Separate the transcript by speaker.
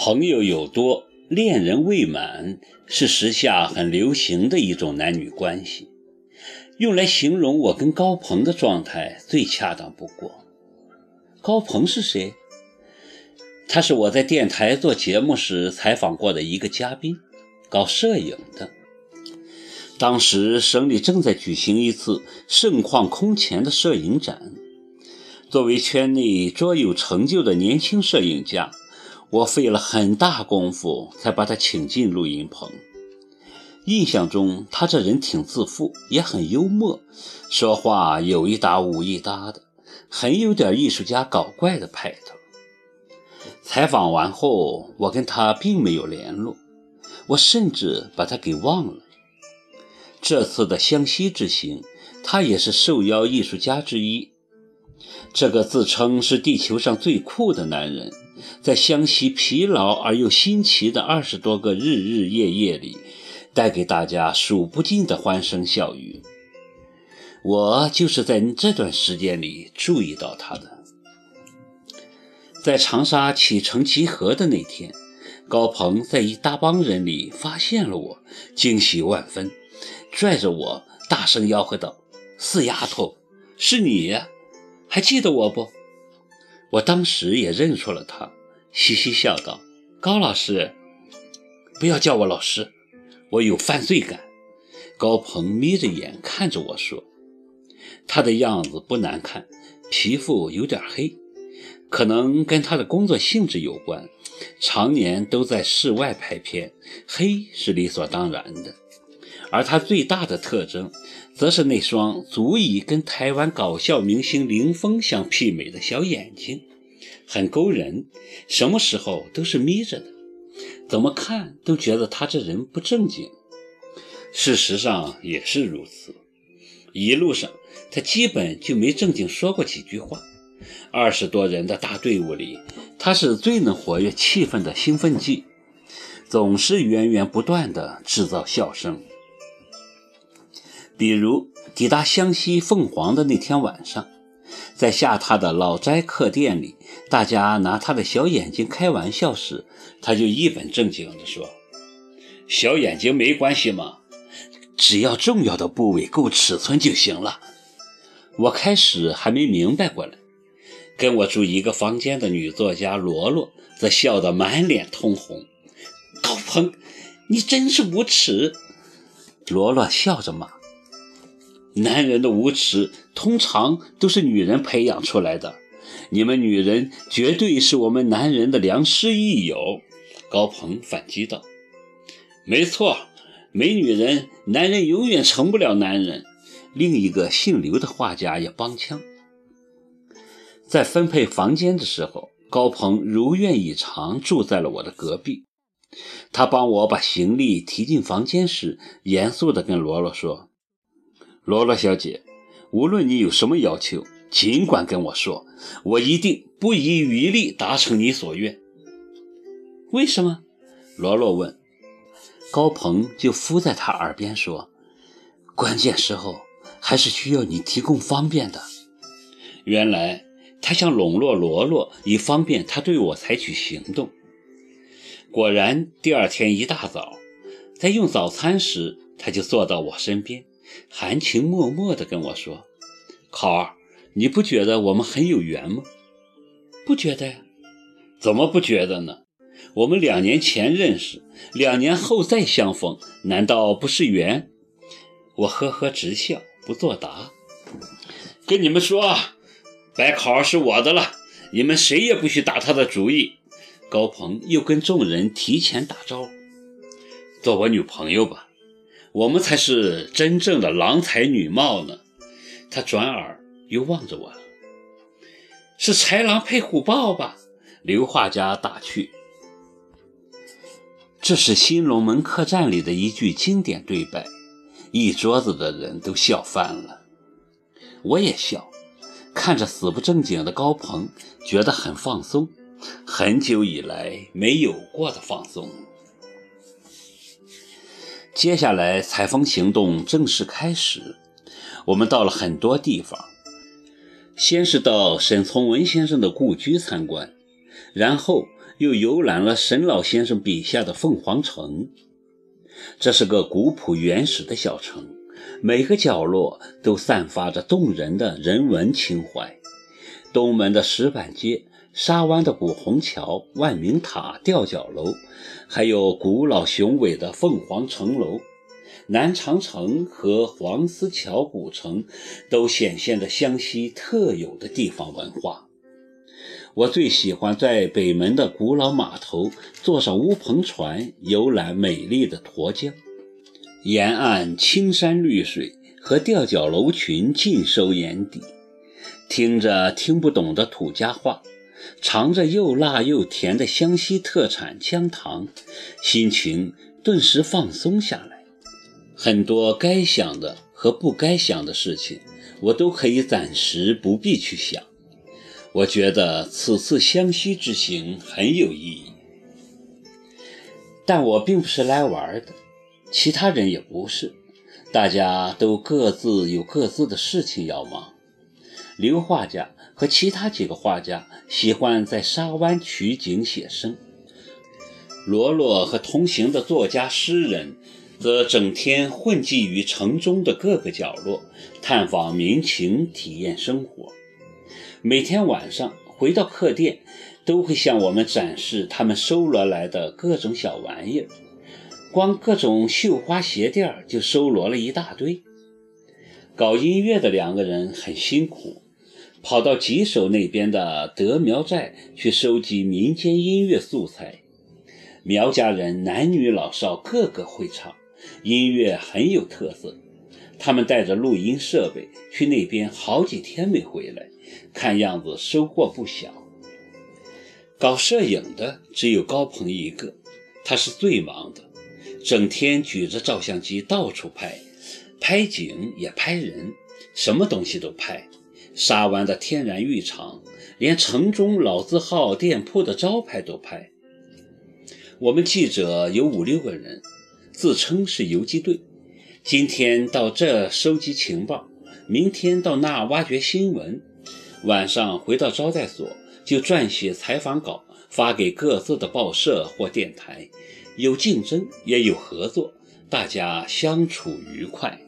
Speaker 1: 朋友有多，恋人未满，是时下很流行的一种男女关系，用来形容我跟高鹏的状态最恰当不过。高鹏是谁？他是我在电台做节目时采访过的一个嘉宾，搞摄影的。当时省里正在举行一次盛况空前的摄影展，作为圈内卓有成就的年轻摄影家，我费了很大功夫才把他请进录音棚。印象中他这人挺自负，也很幽默，说话有一搭无一搭的，很有点艺术家搞怪的派头。采访完后，我跟他并没有联络，我甚至把他给忘了。这次的湘西之行，他也是受邀艺术家之一。这个自称是地球上最酷的男人，在湘西疲劳而又新奇的二十多个日日夜夜里，带给大家数不尽的欢声笑语。我就是在这段时间里注意到他的。在长沙启程集合的那天，高鹏在一大帮人里发现了我，惊喜万分，拽着我大声吆喝道：“死丫头，是你呀！还记得我不？”我当时也认出了他，嘻嘻笑道：“高老师，不要叫我老师，我有犯罪感。”高鹏眯着眼看着我说：“他的样子不难看，皮肤有点黑。”可能跟他的工作性质有关，常年都在室外拍片，黑是理所当然的。而他最大的特征，则是那双足以跟台湾搞笑明星林峰相媲美的小眼睛，很勾人，什么时候都是眯着的，怎么看都觉得他这人不正经。事实上也是如此，一路上他基本就没正经说过几句话。二十多人的大队伍里，他是最能活跃气氛的兴奋剂，总是源源不断地制造笑声。比如抵达湘西凤凰的那天晚上，在下榻的老斋客店里，大家拿他的小眼睛开玩笑时，他就一本正经地说：“小眼睛没关系嘛，只要重要的部位够尺寸就行了。”我开始还没明白过来。跟我住一个房间的女作家罗罗则笑得满脸通红。高鹏，你真是无耻！罗罗笑着骂：“男人的无耻通常都是女人培养出来的，你们女人绝对是我们男人的良师益友。”高鹏反击道：“没错，没女人，男人永远成不了男人。”另一个姓刘的画家也帮腔。在分配房间的时候，高鹏如愿以偿住在了我的隔壁。他帮我把行李提进房间时，严肃地跟罗罗说：“罗罗小姐，无论你有什么要求，尽管跟我说，我一定不遗余力达成你所愿。”为什么？罗罗问。高鹏就附在他耳边说：“关键时候还是需要你提供方便的。”原来。他想笼络罗罗，以方便他对我采取行动。果然，第二天一大早，在用早餐时，他就坐到我身边，含情脉脉地跟我说：“考儿，你不觉得我们很有缘吗？”“不觉得呀。”“怎么不觉得呢？我们两年前认识，两年后再相逢，难道不是缘？”我呵呵直笑，不作答。跟你们说。白考儿是我的了，你们谁也不许打他的主意。高鹏又跟众人提前打招呼：“做我女朋友吧，我们才是真正的郎才女貌呢。”他转而又望着我：“是豺狼配虎豹吧？”刘画家打趣：“这是《新龙门客栈》里的一句经典对白，一桌子的人都笑翻了，我也笑。”看着死不正经的高鹏，觉得很放松，很久以来没有过的放松。接下来采风行动正式开始，我们到了很多地方，先是到沈从文先生的故居参观，然后又游览了沈老先生笔下的凤凰城。这是个古朴原始的小城，每个角落都散发着动人的人文情怀。东门的石板街，沙湾的古虹桥、万明塔、吊脚楼，还有古老雄伟的凤凰城楼。南长城和黄丝桥古城都显现着湘西特有的地方文化。我最喜欢在北门的古老码头坐上乌篷船，游览美丽的沱江，沿岸青山绿水和吊脚楼群尽收眼底，听着听不懂的土家话，尝着又辣又甜的湘西特产姜糖，心情顿时放松下来。很多该想的和不该想的事情，我都可以暂时不必去想。我觉得此次湘西之行很有意义，但我并不是来玩的，其他人也不是，大家都各自有各自的事情要忙。刘画家和其他几个画家喜欢在沙湾取景写生，罗罗和同行的作家诗人。则整天混迹于城中的各个角落，探访民情，体验生活。每天晚上回到客店，都会向我们展示他们收罗来的各种小玩意儿。光各种绣花鞋垫就收罗了一大堆。搞音乐的两个人很辛苦，跑到吉首那边的德苗寨去收集民间音乐素材。苗家人男女老少个个会唱。音乐很有特色，他们带着录音设备去那边，好几天没回来，看样子收获不小。搞摄影的只有高鹏一个，他是最忙的，整天举着照相机到处拍，拍景也拍人，什么东西都拍。沙湾的天然浴场，连城中老字号店铺的招牌都拍。我们记者有五六个人。自称是游击队，今天到这收集情报，明天到那挖掘新闻，晚上回到招待所就撰写采访稿，发给各自的报社或电台。有竞争也有合作，大家相处愉快。